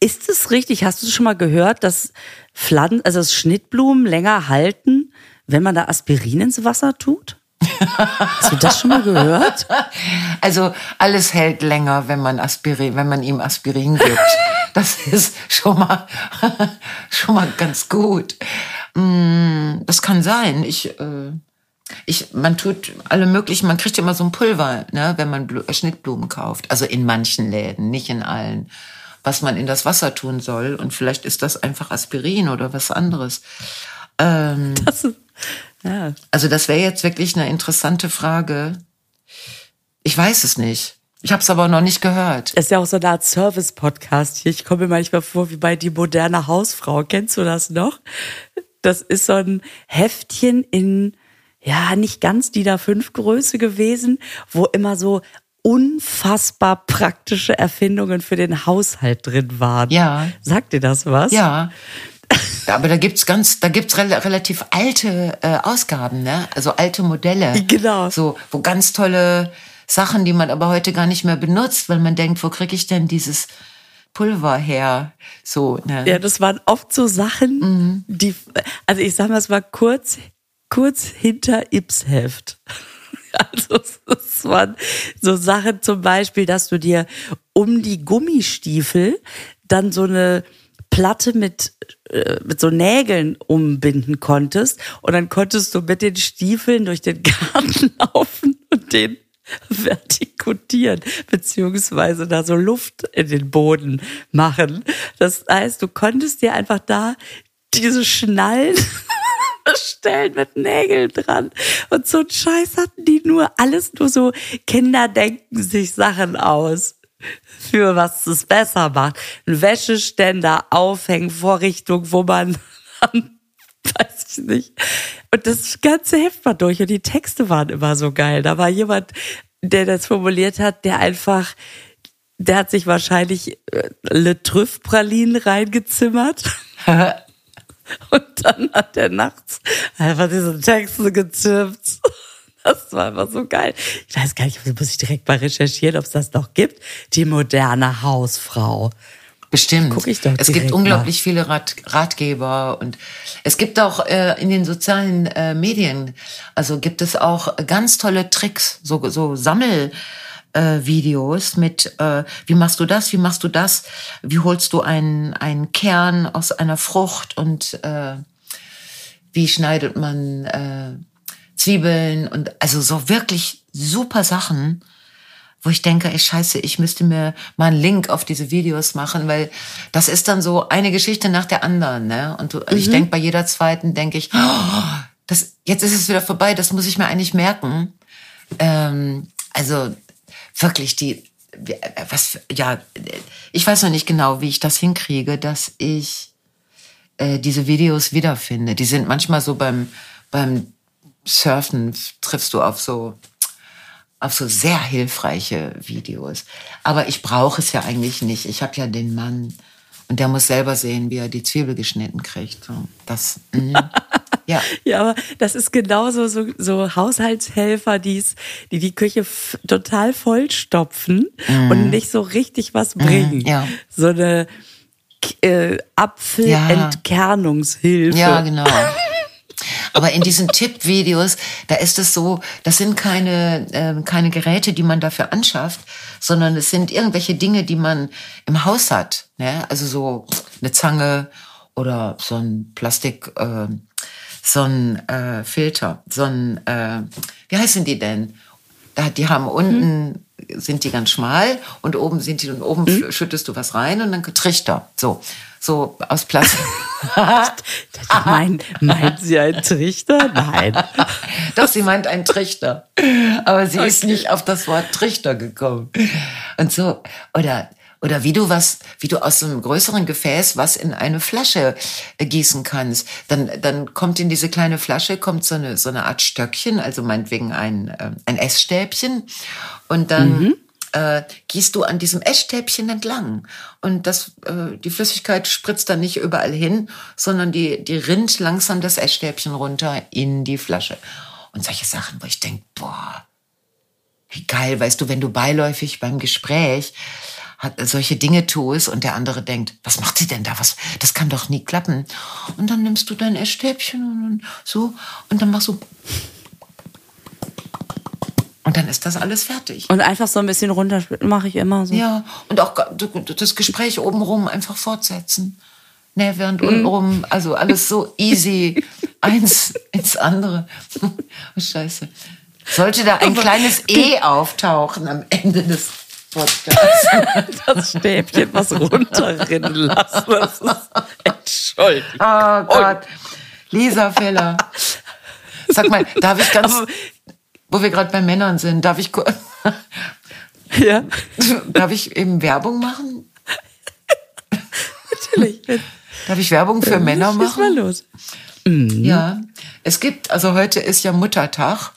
Ist es richtig? Hast du schon mal gehört, dass Pflanzen, also dass Schnittblumen länger halten, wenn man da Aspirin ins Wasser tut? Hast du das schon mal gehört? Also alles hält länger, wenn man Aspirin, wenn man ihm Aspirin gibt. Das ist schon mal schon mal ganz gut. Mm, das kann sein. Ich äh, ich, man tut alle möglichen, man kriegt immer so ein Pulver, ne, wenn man Blu Schnittblumen kauft. Also in manchen Läden, nicht in allen. Was man in das Wasser tun soll. Und vielleicht ist das einfach Aspirin oder was anderes. Ähm, das, ja. Also das wäre jetzt wirklich eine interessante Frage. Ich weiß es nicht. Ich habe es aber noch nicht gehört. Es ist ja auch so eine Art Service-Podcast hier. Ich komme mir manchmal vor wie bei Die moderne Hausfrau. Kennst du das noch? Das ist so ein Heftchen in ja, nicht ganz die da fünf Größe gewesen, wo immer so unfassbar praktische Erfindungen für den Haushalt drin waren. Ja. Sagt dir das was? Ja. Aber da gibt's ganz, da gibt's re relativ alte äh, Ausgaben, ne? Also alte Modelle. Genau. So, wo ganz tolle Sachen, die man aber heute gar nicht mehr benutzt, weil man denkt, wo kriege ich denn dieses Pulver her? So, ne? Ja, das waren oft so Sachen, mhm. die, also ich sag mal, es war kurz kurz hinter Ips-Heft. Also es waren so Sachen zum Beispiel, dass du dir um die Gummistiefel dann so eine Platte mit, äh, mit so Nägeln umbinden konntest und dann konntest du mit den Stiefeln durch den Garten laufen und den vertikutieren, beziehungsweise da so Luft in den Boden machen. Das heißt, du konntest dir einfach da diese Schnallen bestellen mit Nägeln dran. Und so ein Scheiß hatten die nur, alles nur so, Kinder denken sich Sachen aus für was es besser macht. Ein Wäscheständer, Aufhängvorrichtung, wo man weiß ich nicht. Und das ganze Heft war durch und die Texte waren immer so geil. Da war jemand, der das formuliert hat, der einfach, der hat sich wahrscheinlich äh, Le Trüff Pralinen reingezimmert. Und dann hat er nachts einfach diese Texte gezippt. Das war einfach so geil. Ich weiß gar nicht, muss ich direkt mal recherchieren, ob es das noch gibt. Die moderne Hausfrau. Bestimmt. Guck ich doch es gibt unglaublich mal. viele Rat, Ratgeber und es gibt auch äh, in den sozialen äh, Medien, also gibt es auch ganz tolle Tricks, so, so Sammel äh, Videos mit, äh, wie machst du das, wie machst du das, wie holst du einen, einen Kern aus einer Frucht und äh, wie schneidet man äh, Zwiebeln und also so wirklich super Sachen, wo ich denke, ey scheiße, ich müsste mir mal einen Link auf diese Videos machen, weil das ist dann so eine Geschichte nach der anderen, ne? Und du, mhm. ich denke bei jeder zweiten denke ich, oh, das jetzt ist es wieder vorbei, das muss ich mir eigentlich merken. Ähm, also wirklich die, was, ja, ich weiß noch nicht genau, wie ich das hinkriege, dass ich äh, diese Videos wiederfinde. Die sind manchmal so beim, beim Surfen triffst du auf so auf so sehr hilfreiche Videos. Aber ich brauche es ja eigentlich nicht. Ich habe ja den Mann und der muss selber sehen, wie er die Zwiebel geschnitten kriegt. Das, mh. ja. Ja, aber das ist genauso so, so Haushaltshelfer, die's, die die Küche total vollstopfen mm. und nicht so richtig was bringen. Mm, ja. So eine äh, Apfelentkernungshilfe. Ja, genau. Aber in diesen Tippvideos, da ist es so, das sind keine, äh, keine Geräte, die man dafür anschafft, sondern es sind irgendwelche Dinge, die man im Haus hat. Ne? Also so eine Zange oder so ein Plastik, äh, so ein äh, Filter, so ein, äh, wie heißen die denn? Da, die haben unten, hm. sind die ganz schmal und oben sind die und oben hm. schüttest du was rein und dann Trichter. So so aus Plastik. mein, meint sie ein Trichter? Nein. Doch, sie meint ein Trichter. Aber sie okay. ist nicht auf das Wort Trichter gekommen. Und so, oder, oder wie du was, wie du aus einem größeren Gefäß was in eine Flasche äh, gießen kannst. Dann, dann kommt in diese kleine Flasche, kommt so eine, so eine Art Stöckchen, also meinetwegen ein, äh, ein Essstäbchen. Und dann, mhm äh, gießt du an diesem Essstäbchen entlang. Und das, äh, die Flüssigkeit spritzt dann nicht überall hin, sondern die, die rinnt langsam das Essstäbchen runter in die Flasche. Und solche Sachen, wo ich denke, boah, wie geil, weißt du, wenn du beiläufig beim Gespräch hat, solche Dinge tust und der andere denkt, was macht sie denn da? Was, das kann doch nie klappen. Und dann nimmst du dein Essstäbchen und so und dann machst du und dann ist das alles fertig. Und einfach so ein bisschen runterspielen mache ich immer so. Ja, und auch das Gespräch obenrum einfach fortsetzen. Ne, während mhm. untenrum, also alles so easy, eins ins andere. Oh, scheiße. Sollte da ein kleines E auftauchen am Ende des Podcasts? Das Stäbchen, was runterrinnen lassen. Das ist, Entschuldigung. Oh Gott. Lisa Feller. Sag mal, darf ich ganz, Aber wo wir gerade bei Männern sind, darf ich ja. darf ich eben Werbung machen? Natürlich. Darf ich Werbung für Männer machen? Schieß mal los. Mhm. Ja, es gibt, also heute ist ja Muttertag.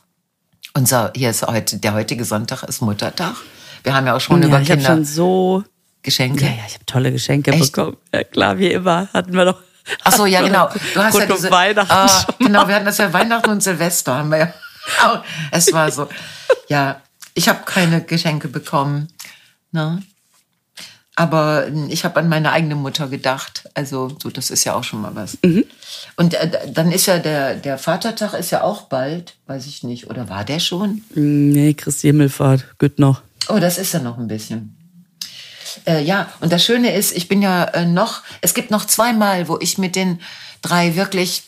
Unser, hier ist heute, der heutige Sonntag ist Muttertag. Wir haben ja auch schon ja, über ich Kinder. schon so Geschenke. Ja, ja, ich habe tolle Geschenke Echt? bekommen. Ja, klar, wie immer hatten wir doch. Ach so, ja, genau. Du hast ja diese, Weihnachten. Ah, genau, wir hatten das ja Weihnachten und Silvester haben wir ja. es war so, ja, ich habe keine Geschenke bekommen. Ne? Aber ich habe an meine eigene Mutter gedacht. Also, so, das ist ja auch schon mal was. Mhm. Und äh, dann ist ja der, der Vatertag ist ja auch bald, weiß ich nicht. Oder war der schon? Nee, Christi Himmelfahrt, gut noch. Oh, das ist ja noch ein bisschen. Äh, ja, und das Schöne ist, ich bin ja äh, noch, es gibt noch zweimal, wo ich mit den drei wirklich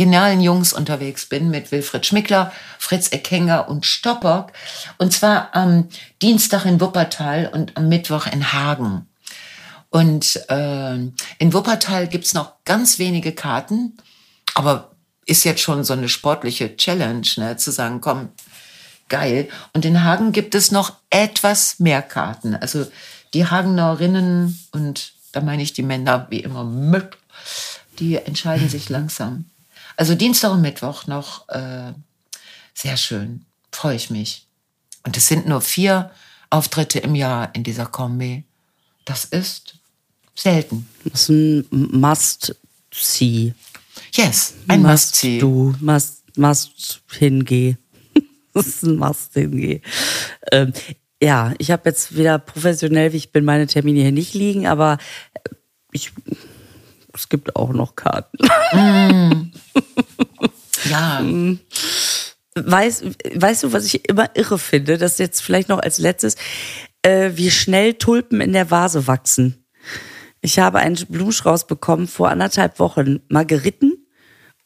genialen Jungs unterwegs bin mit Wilfried Schmickler, Fritz Eckenger und Stoppock. Und zwar am Dienstag in Wuppertal und am Mittwoch in Hagen. Und äh, in Wuppertal gibt's noch ganz wenige Karten, aber ist jetzt schon so eine sportliche Challenge, ne, zu sagen, komm, geil. Und in Hagen gibt es noch etwas mehr Karten. Also die Hagenerinnen und da meine ich die Männer wie immer die entscheiden sich langsam. Also Dienstag und Mittwoch noch äh, sehr schön. Freue ich mich. Und es sind nur vier Auftritte im Jahr in dieser Kombi. Das ist selten. Das ist ein Must-See. Yes, ein Must-See. Must du, must, must hingeh. das ist ein Must-Hingeh. Ähm, ja, ich habe jetzt wieder professionell, wie ich bin, meine Termine hier nicht liegen, aber ich es gibt auch noch Karten. Mm. Ja. Weißt, weißt du, was ich immer irre finde, das jetzt vielleicht noch als letztes, äh, wie schnell Tulpen in der Vase wachsen. Ich habe einen Blumenstrauß bekommen vor anderthalb Wochen. Margeriten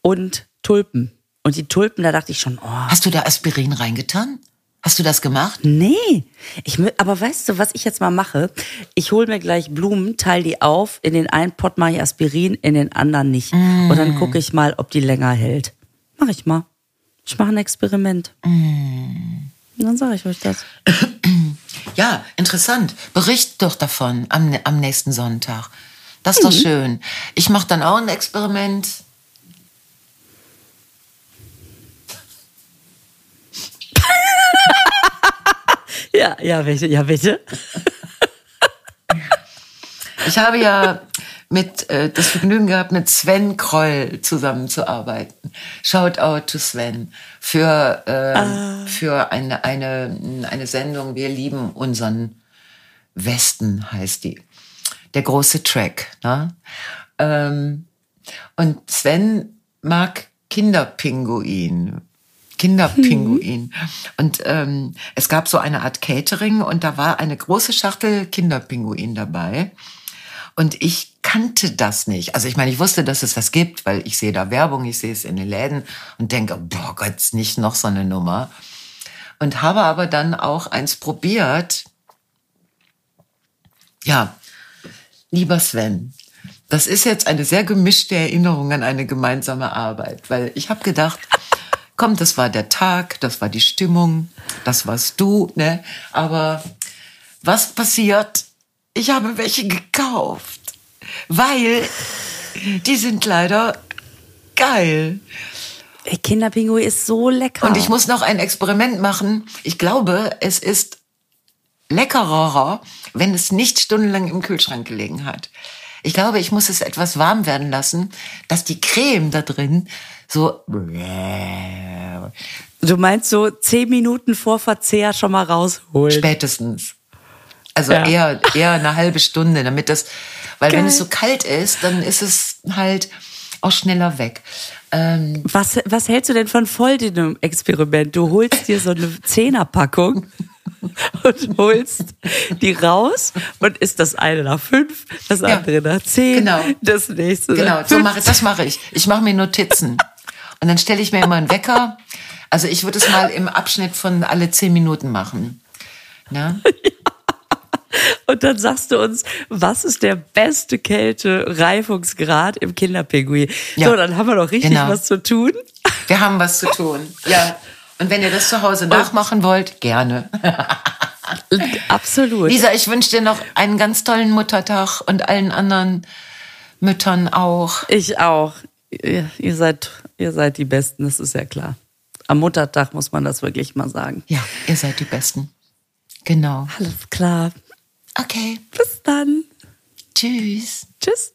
und Tulpen. Und die Tulpen, da dachte ich schon, oh. Hast du da Aspirin reingetan? Hast du das gemacht? Nee. Ich, aber weißt du, was ich jetzt mal mache? Ich hole mir gleich Blumen, teile die auf. In den einen Pot mache ich Aspirin, in den anderen nicht. Mm. Und dann gucke ich mal, ob die länger hält. Mach ich mal. Ich mache ein Experiment. Mm. Dann sage ich euch das. Ja, interessant. Bericht doch davon am, am nächsten Sonntag. Das ist mhm. doch schön. Ich mache dann auch ein Experiment. Ja, ja, welche? Ja, bitte. Ich habe ja mit äh, das Vergnügen gehabt, mit Sven Kroll zusammenzuarbeiten. Shoutout to Sven für äh, ah. für eine eine eine Sendung. Wir lieben unseren Westen heißt die. Der große Track. Ne? Ähm, und Sven mag Kinderpinguin. Kinderpinguin. Und ähm, es gab so eine Art Catering und da war eine große Schachtel Kinderpinguin dabei. Und ich kannte das nicht. Also ich meine, ich wusste, dass es das gibt, weil ich sehe da Werbung, ich sehe es in den Läden und denke, boah Gott, nicht noch so eine Nummer. Und habe aber dann auch eins probiert. Ja, lieber Sven, das ist jetzt eine sehr gemischte Erinnerung an eine gemeinsame Arbeit, weil ich habe gedacht, komm, das war der Tag, das war die Stimmung, das warst du, ne? Aber was passiert, ich habe welche gekauft, weil die sind leider geil. Kinderpinguin ist so lecker. Und ich muss noch ein Experiment machen. Ich glaube, es ist leckerer, wenn es nicht stundenlang im Kühlschrank gelegen hat. Ich glaube, ich muss es etwas warm werden lassen, dass die Creme da drin so. Du meinst so zehn Minuten vor Verzehr schon mal rausholen? Spätestens. Also ja. eher, eher eine halbe Stunde, damit das, weil Geil. wenn es so kalt ist, dann ist es halt auch schneller weg. Ähm, was, was hältst du denn von voll dem Experiment? Du holst dir so eine Zehnerpackung und holst die raus und ist das eine nach fünf, das andere ja, nach zehn, genau. das nächste Genau, so mache, das mache ich. Ich mache mir Notizen. Und dann stelle ich mir immer einen Wecker. Also ich würde es mal im Abschnitt von alle zehn Minuten machen. Na? Ja. Und dann sagst du uns, was ist der beste Kälte-Reifungsgrad im Kinderpinguin? Ja, so, dann haben wir doch richtig genau. was zu tun. Wir haben was zu tun, ja. Und wenn ihr das zu Hause nachmachen wollt, gerne. Absolut. Lisa, ich wünsche dir noch einen ganz tollen Muttertag und allen anderen Müttern auch. Ich auch. Ihr, ihr, seid, ihr seid die Besten, das ist ja klar. Am Muttertag muss man das wirklich mal sagen. Ja, ihr seid die Besten. Genau. Alles klar. Okay. Bis dann. Tschüss. Tschüss.